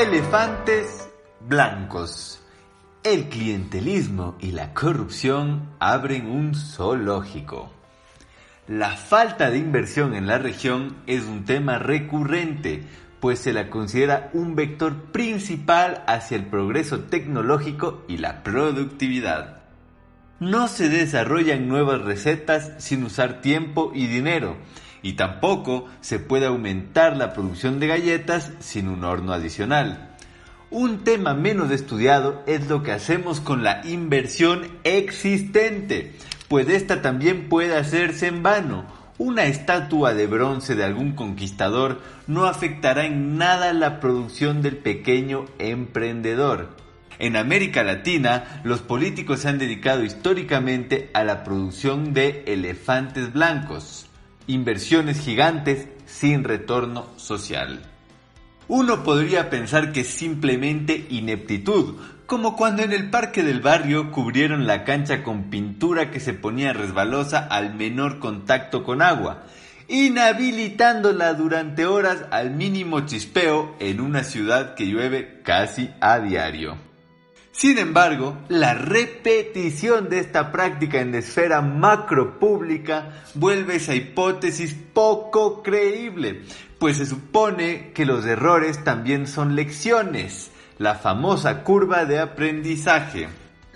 Elefantes blancos. El clientelismo y la corrupción abren un zoológico. La falta de inversión en la región es un tema recurrente, pues se la considera un vector principal hacia el progreso tecnológico y la productividad. No se desarrollan nuevas recetas sin usar tiempo y dinero, y tampoco se puede aumentar la producción de galletas sin un horno adicional. Un tema menos estudiado es lo que hacemos con la inversión existente, pues esta también puede hacerse en vano. Una estatua de bronce de algún conquistador no afectará en nada la producción del pequeño emprendedor. En América Latina, los políticos se han dedicado históricamente a la producción de elefantes blancos, inversiones gigantes sin retorno social. Uno podría pensar que es simplemente ineptitud, como cuando en el parque del barrio cubrieron la cancha con pintura que se ponía resbalosa al menor contacto con agua, inhabilitándola durante horas al mínimo chispeo en una ciudad que llueve casi a diario. Sin embargo, la repetición de esta práctica en la esfera macro pública vuelve esa hipótesis poco creíble, pues se supone que los errores también son lecciones, la famosa curva de aprendizaje.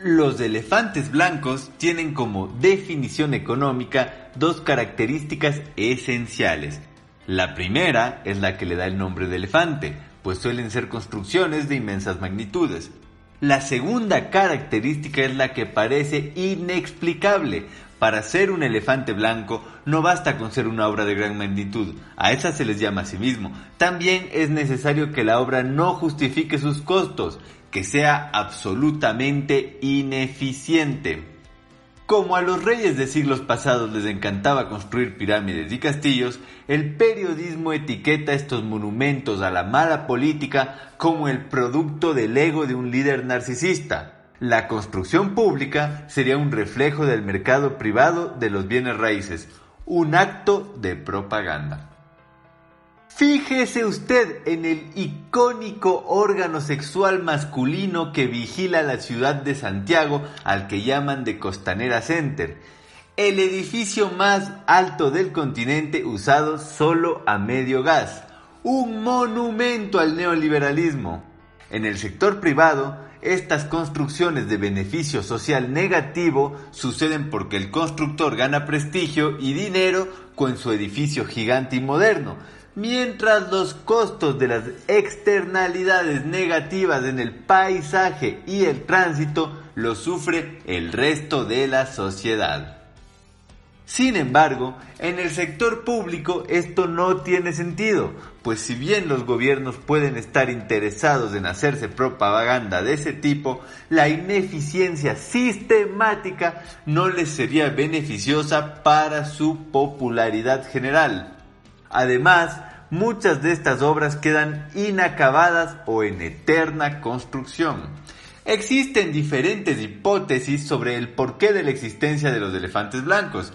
Los elefantes blancos tienen como definición económica dos características esenciales. La primera es la que le da el nombre de elefante, pues suelen ser construcciones de inmensas magnitudes. La segunda característica es la que parece inexplicable. Para ser un elefante blanco no basta con ser una obra de gran magnitud, a esa se les llama a sí mismo. También es necesario que la obra no justifique sus costos, que sea absolutamente ineficiente. Como a los reyes de siglos pasados les encantaba construir pirámides y castillos, el periodismo etiqueta estos monumentos a la mala política como el producto del ego de un líder narcisista. La construcción pública sería un reflejo del mercado privado de los bienes raíces, un acto de propaganda. Fíjese usted en el icónico órgano sexual masculino que vigila la ciudad de Santiago al que llaman de Costanera Center, el edificio más alto del continente usado solo a medio gas, un monumento al neoliberalismo. En el sector privado, estas construcciones de beneficio social negativo suceden porque el constructor gana prestigio y dinero con su edificio gigante y moderno, mientras los costos de las externalidades negativas en el paisaje y el tránsito los sufre el resto de la sociedad. Sin embargo, en el sector público esto no tiene sentido, pues si bien los gobiernos pueden estar interesados en hacerse propaganda de ese tipo, la ineficiencia sistemática no les sería beneficiosa para su popularidad general. Además, muchas de estas obras quedan inacabadas o en eterna construcción. Existen diferentes hipótesis sobre el porqué de la existencia de los elefantes blancos.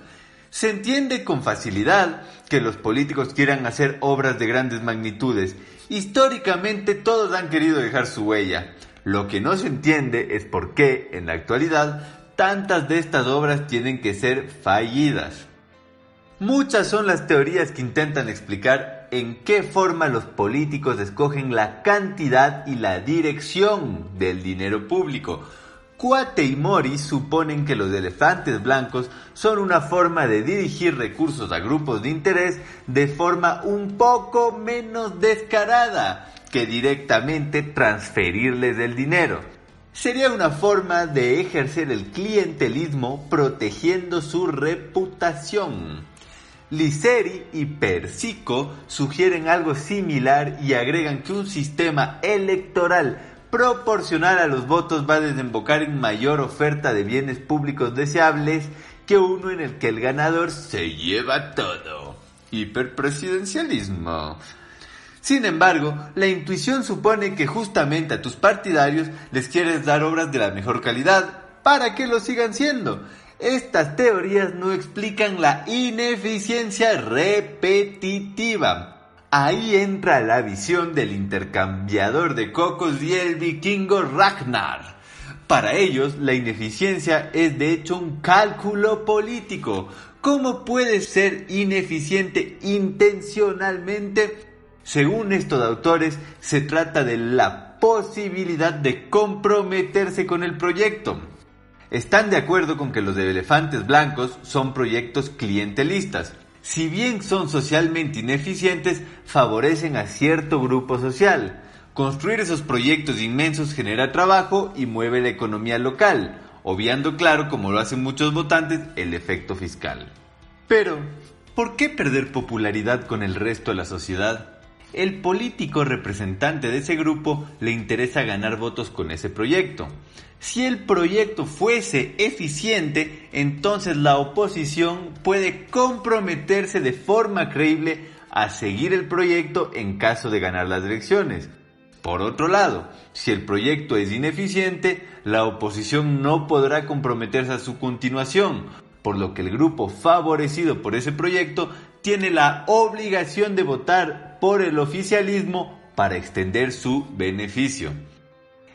Se entiende con facilidad que los políticos quieran hacer obras de grandes magnitudes. Históricamente todos han querido dejar su huella. Lo que no se entiende es por qué, en la actualidad, tantas de estas obras tienen que ser fallidas. Muchas son las teorías que intentan explicar en qué forma los políticos escogen la cantidad y la dirección del dinero público. Cuate y Mori suponen que los elefantes blancos son una forma de dirigir recursos a grupos de interés de forma un poco menos descarada que directamente transferirles el dinero. Sería una forma de ejercer el clientelismo protegiendo su reputación. Liceri y Persico sugieren algo similar y agregan que un sistema electoral proporcional a los votos va a desembocar en mayor oferta de bienes públicos deseables que uno en el que el ganador se lleva todo. Hiperpresidencialismo. Sin embargo, la intuición supone que justamente a tus partidarios les quieres dar obras de la mejor calidad para que lo sigan siendo estas teorías no explican la ineficiencia repetitiva. Ahí entra la visión del intercambiador de cocos y el vikingo Ragnar. Para ellos, la ineficiencia es de hecho un cálculo político. ¿Cómo puede ser ineficiente intencionalmente? Según estos autores, se trata de la posibilidad de comprometerse con el proyecto. Están de acuerdo con que los de elefantes blancos son proyectos clientelistas, si bien son socialmente ineficientes, favorecen a cierto grupo social. Construir esos proyectos inmensos genera trabajo y mueve la economía local, obviando claro, como lo hacen muchos votantes, el efecto fiscal. Pero, ¿por qué perder popularidad con el resto de la sociedad? El político representante de ese grupo le interesa ganar votos con ese proyecto. Si el proyecto fuese eficiente, entonces la oposición puede comprometerse de forma creíble a seguir el proyecto en caso de ganar las elecciones. Por otro lado, si el proyecto es ineficiente, la oposición no podrá comprometerse a su continuación, por lo que el grupo favorecido por ese proyecto tiene la obligación de votar por el oficialismo para extender su beneficio.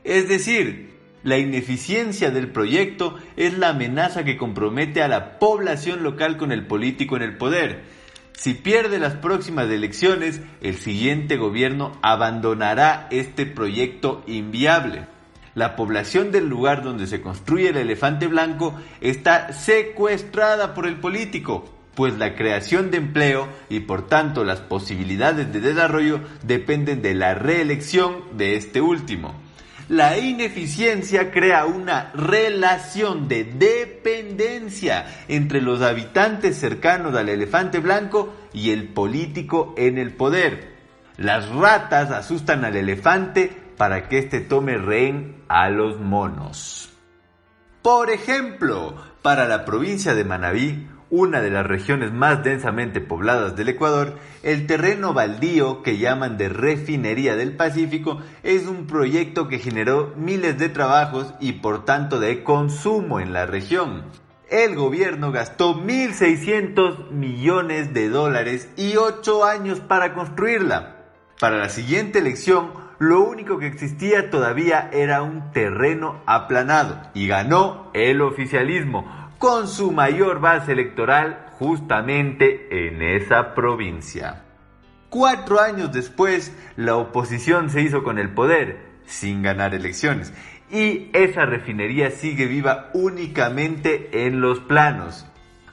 Es decir, la ineficiencia del proyecto es la amenaza que compromete a la población local con el político en el poder. Si pierde las próximas elecciones, el siguiente gobierno abandonará este proyecto inviable. La población del lugar donde se construye el elefante blanco está secuestrada por el político, pues la creación de empleo y por tanto las posibilidades de desarrollo dependen de la reelección de este último. La ineficiencia crea una relación de dependencia entre los habitantes cercanos al elefante blanco y el político en el poder. Las ratas asustan al elefante para que éste tome rehén a los monos. Por ejemplo, para la provincia de Manabí, una de las regiones más densamente pobladas del Ecuador, el terreno baldío que llaman de refinería del Pacífico es un proyecto que generó miles de trabajos y por tanto de consumo en la región. El gobierno gastó 1.600 millones de dólares y 8 años para construirla. Para la siguiente elección, lo único que existía todavía era un terreno aplanado y ganó el oficialismo con su mayor base electoral justamente en esa provincia. Cuatro años después, la oposición se hizo con el poder, sin ganar elecciones, y esa refinería sigue viva únicamente en los planos,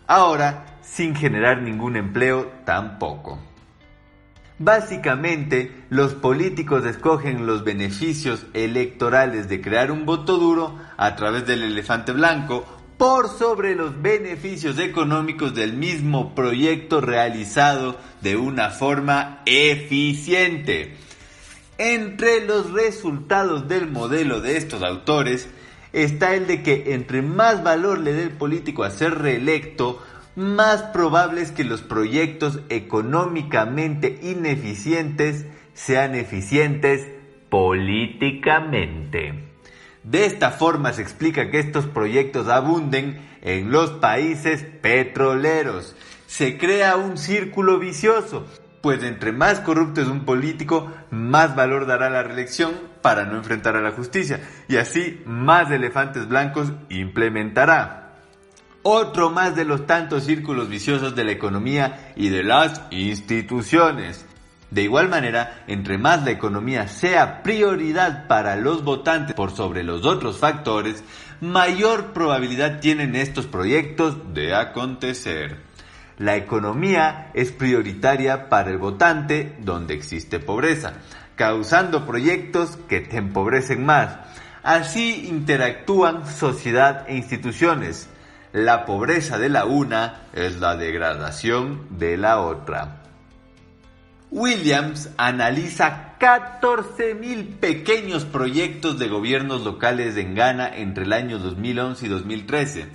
ahora sin generar ningún empleo tampoco. Básicamente, los políticos escogen los beneficios electorales de crear un voto duro a través del elefante blanco por sobre los beneficios económicos del mismo proyecto realizado de una forma eficiente. Entre los resultados del modelo de estos autores está el de que entre más valor le dé el político a ser reelecto, más probable es que los proyectos económicamente ineficientes sean eficientes políticamente. De esta forma se explica que estos proyectos abunden en los países petroleros. Se crea un círculo vicioso, pues entre más corrupto es un político, más valor dará la reelección para no enfrentar a la justicia, y así más elefantes blancos implementará. Otro más de los tantos círculos viciosos de la economía y de las instituciones. De igual manera, entre más la economía sea prioridad para los votantes por sobre los otros factores, mayor probabilidad tienen estos proyectos de acontecer. La economía es prioritaria para el votante donde existe pobreza, causando proyectos que te empobrecen más. Así interactúan sociedad e instituciones. La pobreza de la una es la degradación de la otra. Williams analiza 14.000 pequeños proyectos de gobiernos locales en Ghana entre el año 2011 y 2013.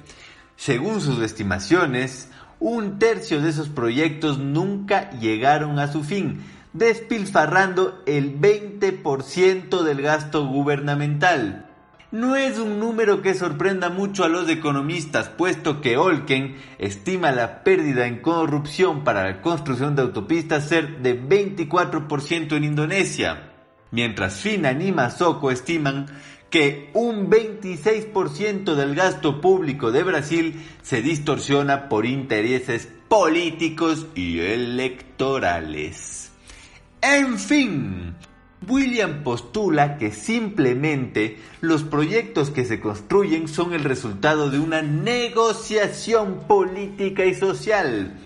Según sus estimaciones, un tercio de esos proyectos nunca llegaron a su fin, despilfarrando el 20% del gasto gubernamental. No es un número que sorprenda mucho a los economistas, puesto que Olken estima la pérdida en corrupción para la construcción de autopistas ser de 24% en Indonesia, mientras Finan y Masoko estiman que un 26% del gasto público de Brasil se distorsiona por intereses políticos y electorales. En fin, William postula que simplemente los proyectos que se construyen son el resultado de una negociación política y social.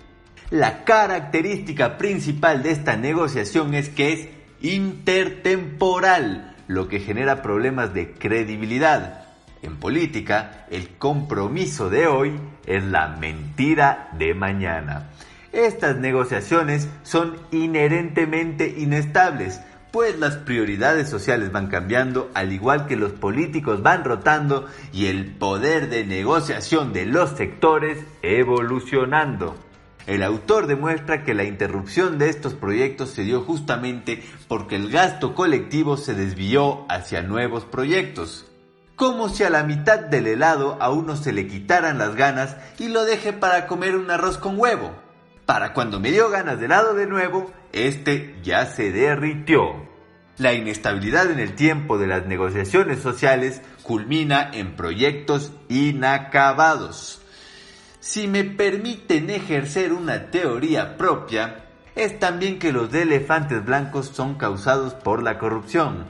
La característica principal de esta negociación es que es intertemporal, lo que genera problemas de credibilidad. En política, el compromiso de hoy es la mentira de mañana. Estas negociaciones son inherentemente inestables, pues las prioridades sociales van cambiando al igual que los políticos van rotando y el poder de negociación de los sectores evolucionando. El autor demuestra que la interrupción de estos proyectos se dio justamente porque el gasto colectivo se desvió hacia nuevos proyectos. Como si a la mitad del helado a uno se le quitaran las ganas y lo deje para comer un arroz con huevo. Para cuando me dio ganas de helado de nuevo, este ya se derritió. La inestabilidad en el tiempo de las negociaciones sociales culmina en proyectos inacabados. Si me permiten ejercer una teoría propia, es también que los elefantes blancos son causados por la corrupción.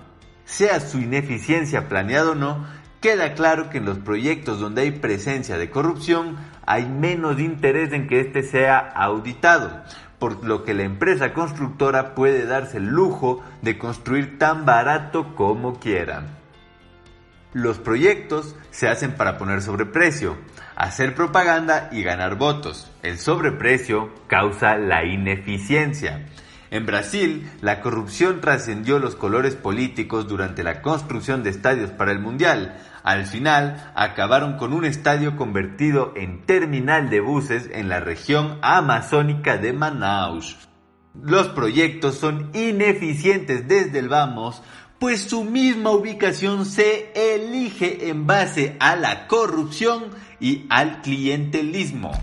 Sea su ineficiencia planeada o no, queda claro que en los proyectos donde hay presencia de corrupción hay menos interés en que éste sea auditado, por lo que la empresa constructora puede darse el lujo de construir tan barato como quiera. Los proyectos se hacen para poner sobreprecio, hacer propaganda y ganar votos. El sobreprecio causa la ineficiencia. En Brasil, la corrupción trascendió los colores políticos durante la construcción de estadios para el Mundial. Al final, acabaron con un estadio convertido en terminal de buses en la región amazónica de Manaus. Los proyectos son ineficientes desde el vamos pues su misma ubicación se elige en base a la corrupción y al clientelismo.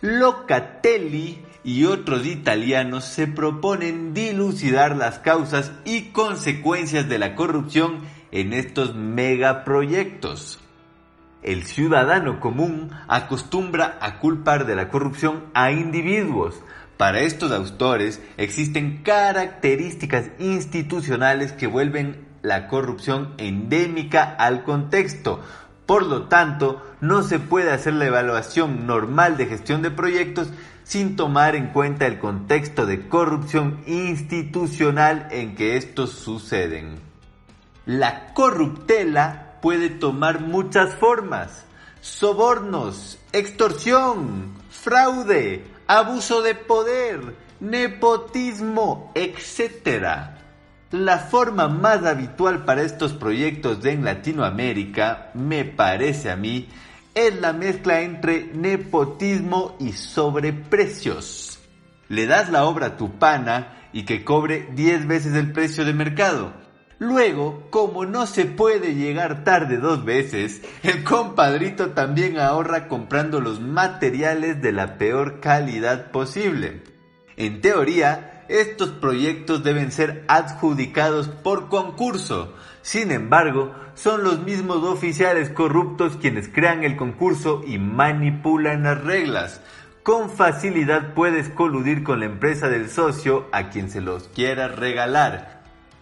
Locatelli y otros italianos se proponen dilucidar las causas y consecuencias de la corrupción en estos megaproyectos. El ciudadano común acostumbra a culpar de la corrupción a individuos, para estos autores existen características institucionales que vuelven la corrupción endémica al contexto. Por lo tanto, no se puede hacer la evaluación normal de gestión de proyectos sin tomar en cuenta el contexto de corrupción institucional en que estos suceden. La corruptela puede tomar muchas formas. Sobornos, extorsión, fraude, abuso de poder, nepotismo, etc. La forma más habitual para estos proyectos en Latinoamérica, me parece a mí, es la mezcla entre nepotismo y sobreprecios. Le das la obra a tu pana y que cobre 10 veces el precio de mercado Luego, como no se puede llegar tarde dos veces, el compadrito también ahorra comprando los materiales de la peor calidad posible. En teoría, estos proyectos deben ser adjudicados por concurso. Sin embargo, son los mismos oficiales corruptos quienes crean el concurso y manipulan las reglas. Con facilidad puedes coludir con la empresa del socio a quien se los quiera regalar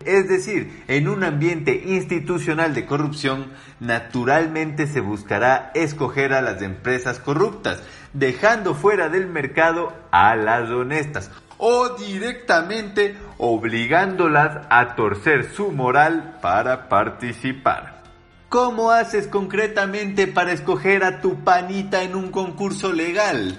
es decir, en un ambiente institucional de corrupción, naturalmente se buscará escoger a las empresas corruptas, dejando fuera del mercado a las honestas o directamente obligándolas a torcer su moral para participar. ¿Cómo haces concretamente para escoger a tu panita en un concurso legal?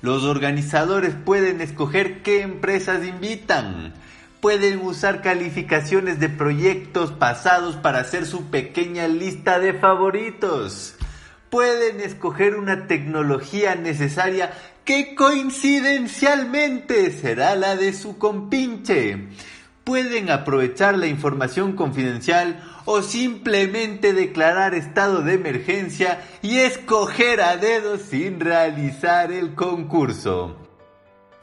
Los organizadores pueden escoger qué empresas invitan pueden usar calificaciones de proyectos pasados para hacer su pequeña lista de favoritos. Pueden escoger una tecnología necesaria que coincidencialmente será la de su compinche. pueden aprovechar la información confidencial o simplemente declarar estado de emergencia y escoger a dedo sin realizar el concurso.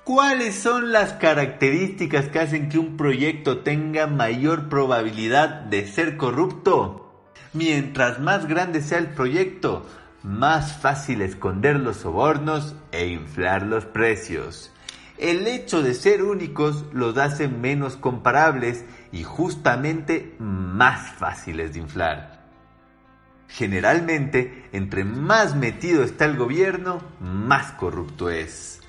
¿Cuáles son las características que hacen que un proyecto tenga mayor probabilidad de ser corrupto? Mientras más grande sea el proyecto, más fácil esconder los sobornos e inflar los precios. El hecho de ser únicos los hace menos comparables y justamente más fáciles de inflar. Generalmente, entre más metido está el gobierno, más corrupto es.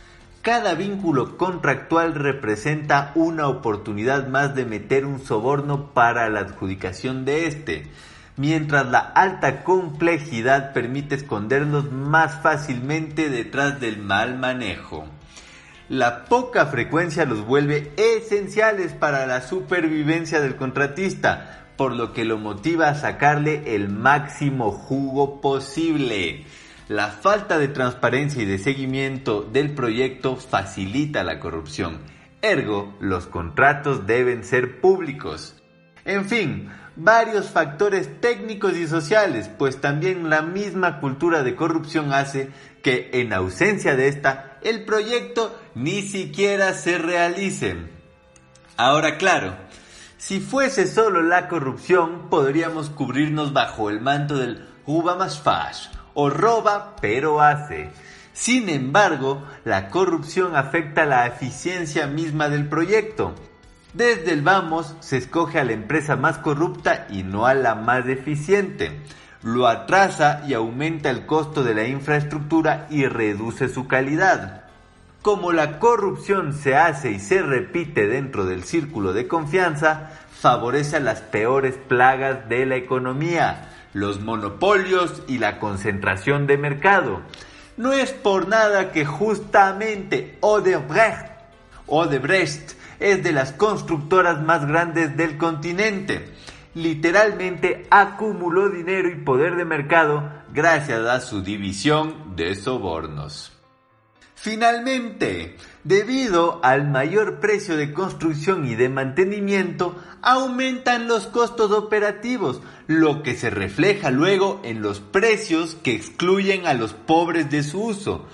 Cada vínculo contractual representa una oportunidad más de meter un soborno para la adjudicación de este, mientras la alta complejidad permite esconderlos más fácilmente detrás del mal manejo. La poca frecuencia los vuelve esenciales para la supervivencia del contratista, por lo que lo motiva a sacarle el máximo jugo posible. La falta de transparencia y de seguimiento del proyecto facilita la corrupción. Ergo, los contratos deben ser públicos. En fin, varios factores técnicos y sociales, pues también la misma cultura de corrupción hace que en ausencia de esta, el proyecto ni siquiera se realice. Ahora claro, si fuese solo la corrupción, podríamos cubrirnos bajo el manto del uva más fash, o roba pero hace. Sin embargo, la corrupción afecta la eficiencia misma del proyecto, desde el vamos se escoge a la empresa más corrupta y no a la más eficiente. Lo atrasa y aumenta el costo de la infraestructura y reduce su calidad. Como la corrupción se hace y se repite dentro del círculo de confianza, favorece a las peores plagas de la economía, los monopolios y la concentración de mercado. No es por nada que justamente Odebrecht, Odebrecht es de las constructoras más grandes del continente. Literalmente acumuló dinero y poder de mercado gracias a su división de sobornos. Finalmente, debido al mayor precio de construcción y de mantenimiento, aumentan los costos operativos, lo que se refleja luego en los precios que excluyen a los pobres de su uso,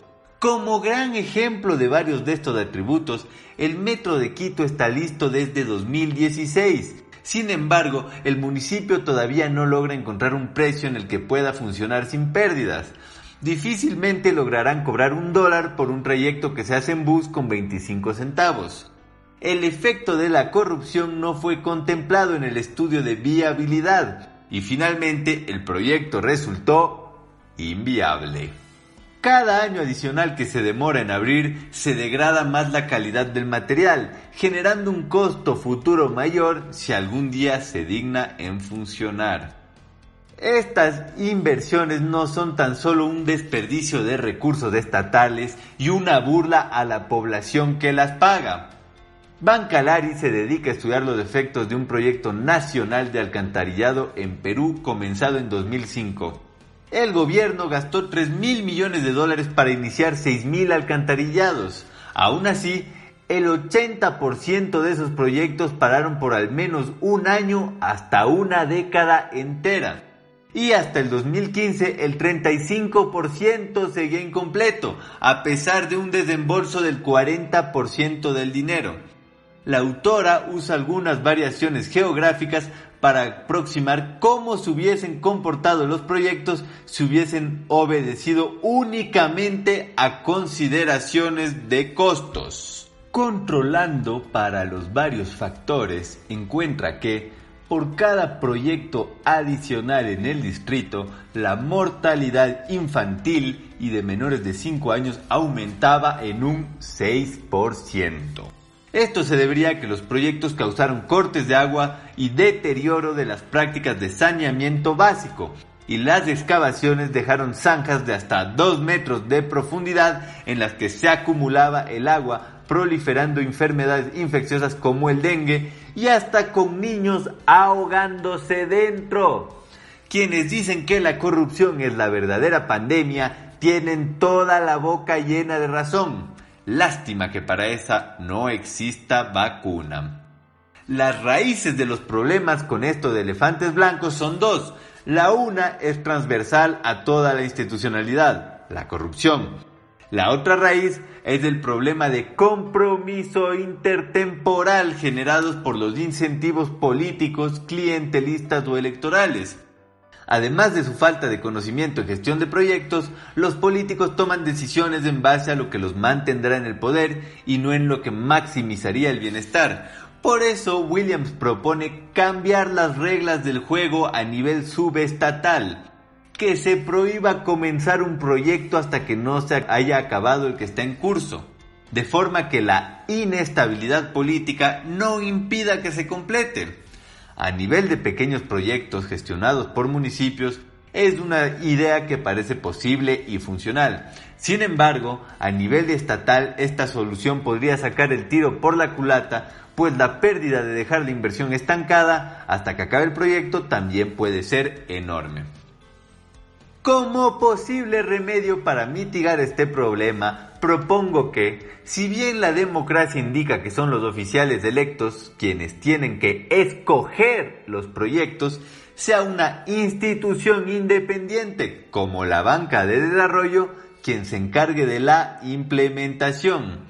como gran ejemplo de varios de estos atributos, el Metro de Quito está listo desde 2016. Sin embargo, el municipio todavía no logra encontrar un precio en el que pueda funcionar sin pérdidas. Difícilmente lograrán cobrar un dólar por un trayecto que se hace en bus con 25 centavos. El efecto de la corrupción no fue contemplado en el estudio de viabilidad y finalmente el proyecto resultó inviable. Cada año adicional que se demora en abrir se degrada más la calidad del material, generando un costo futuro mayor si algún día se digna en funcionar. Estas inversiones no son tan solo un desperdicio de recursos estatales y una burla a la población que las paga. Bancalari se dedica a estudiar los efectos de un proyecto nacional de alcantarillado en Perú comenzado en 2005. El gobierno gastó 3 mil millones de dólares para iniciar 6 mil alcantarillados. Aún así, el 80% de esos proyectos pararon por al menos un año hasta una década entera. Y hasta el 2015 el 35% seguía incompleto, a pesar de un desembolso del 40% del dinero. La autora usa algunas variaciones geográficas para aproximar cómo se hubiesen comportado los proyectos si hubiesen obedecido únicamente a consideraciones de costos. Controlando para los varios factores, encuentra que por cada proyecto adicional en el distrito, la mortalidad infantil y de menores de 5 años aumentaba en un 6%. Esto se debería a que los proyectos causaron cortes de agua y deterioro de las prácticas de saneamiento básico, y las excavaciones dejaron zanjas de hasta 2 metros de profundidad en las que se acumulaba el agua, proliferando enfermedades infecciosas como el dengue y hasta con niños ahogándose dentro. Quienes dicen que la corrupción es la verdadera pandemia tienen toda la boca llena de razón. Lástima que para esa no exista vacuna. Las raíces de los problemas con esto de elefantes blancos son dos. La una es transversal a toda la institucionalidad, la corrupción. La otra raíz es el problema de compromiso intertemporal generados por los incentivos políticos, clientelistas o electorales. Además de su falta de conocimiento en gestión de proyectos, los políticos toman decisiones en base a lo que los mantendrá en el poder y no en lo que maximizaría el bienestar. Por eso Williams propone cambiar las reglas del juego a nivel subestatal, que se prohíba comenzar un proyecto hasta que no se haya acabado el que está en curso, de forma que la inestabilidad política no impida que se complete. A nivel de pequeños proyectos gestionados por municipios, es una idea que parece posible y funcional. Sin embargo, a nivel estatal, esta solución podría sacar el tiro por la culata pues la pérdida de dejar la inversión estancada hasta que acabe el proyecto también puede ser enorme. Como posible remedio para mitigar este problema, propongo que, si bien la democracia indica que son los oficiales electos quienes tienen que escoger los proyectos, sea una institución independiente, como la banca de desarrollo, quien se encargue de la implementación.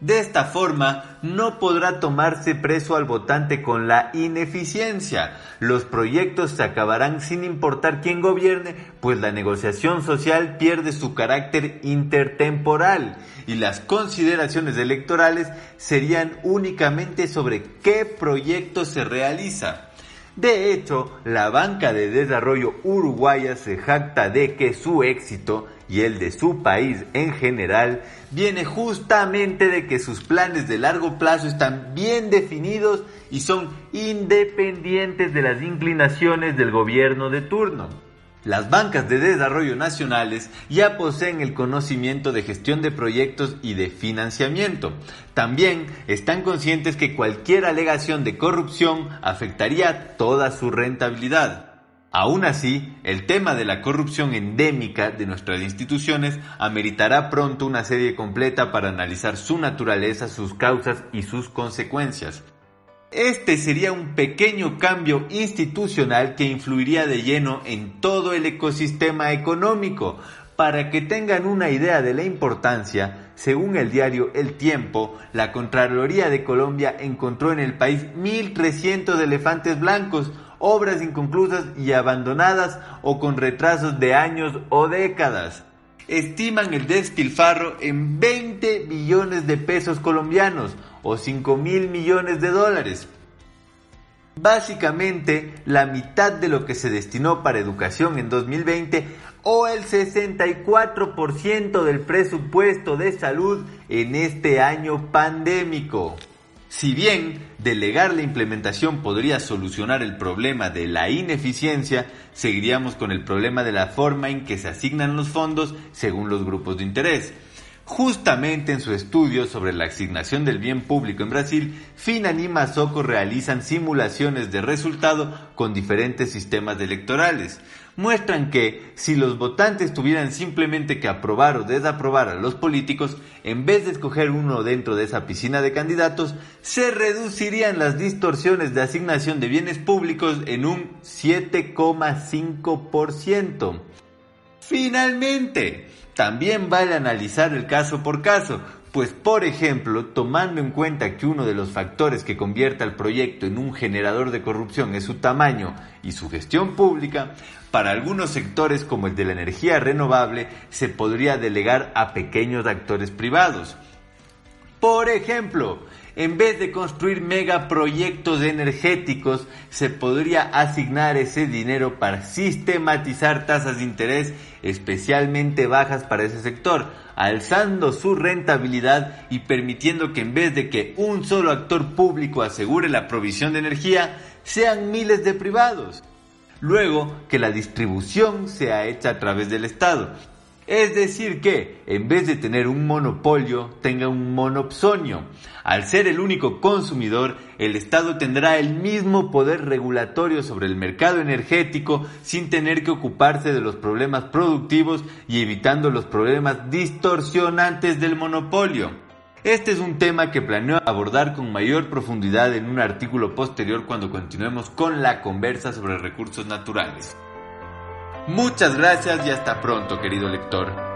De esta forma, no podrá tomarse preso al votante con la ineficiencia. Los proyectos se acabarán sin importar quién gobierne, pues la negociación social pierde su carácter intertemporal y las consideraciones electorales serían únicamente sobre qué proyecto se realiza. De hecho, la banca de desarrollo uruguaya se jacta de que su éxito y el de su país en general viene justamente de que sus planes de largo plazo están bien definidos y son independientes de las inclinaciones del gobierno de turno. Las bancas de desarrollo nacionales ya poseen el conocimiento de gestión de proyectos y de financiamiento. También están conscientes que cualquier alegación de corrupción afectaría toda su rentabilidad. Aún así, el tema de la corrupción endémica de nuestras instituciones ameritará pronto una serie completa para analizar su naturaleza, sus causas y sus consecuencias. Este sería un pequeño cambio institucional que influiría de lleno en todo el ecosistema económico. Para que tengan una idea de la importancia, según el diario El Tiempo, la Contraloría de Colombia encontró en el país 1.300 elefantes blancos, obras inconclusas y abandonadas o con retrasos de años o décadas. Estiman el despilfarro en 20 billones de pesos colombianos o 5 mil millones de dólares. Básicamente la mitad de lo que se destinó para educación en 2020 o el 64% del presupuesto de salud en este año pandémico. Si bien delegar la implementación podría solucionar el problema de la ineficiencia, seguiríamos con el problema de la forma en que se asignan los fondos según los grupos de interés. Justamente en su estudio sobre la asignación del bien público en Brasil, Finan y Mazoco realizan simulaciones de resultado con diferentes sistemas electorales muestran que si los votantes tuvieran simplemente que aprobar o desaprobar a los políticos, en vez de escoger uno dentro de esa piscina de candidatos, se reducirían las distorsiones de asignación de bienes públicos en un 7,5%. Finalmente, también vale analizar el caso por caso, pues, por ejemplo, tomando en cuenta que uno de los factores que convierte al proyecto en un generador de corrupción es su tamaño y su gestión pública, para algunos sectores como el de la energía renovable se podría delegar a pequeños actores privados. Por ejemplo, en vez de construir megaproyectos energéticos, se podría asignar ese dinero para sistematizar tasas de interés especialmente bajas para ese sector, alzando su rentabilidad y permitiendo que en vez de que un solo actor público asegure la provisión de energía, sean miles de privados. Luego, que la distribución sea hecha a través del Estado, es decir, que en vez de tener un monopolio, tenga un monopsonio. Al ser el único consumidor, el Estado tendrá el mismo poder regulatorio sobre el mercado energético sin tener que ocuparse de los problemas productivos y evitando los problemas distorsionantes del monopolio. Este es un tema que planeo abordar con mayor profundidad en un artículo posterior cuando continuemos con la conversa sobre recursos naturales. Muchas gracias y hasta pronto, querido lector.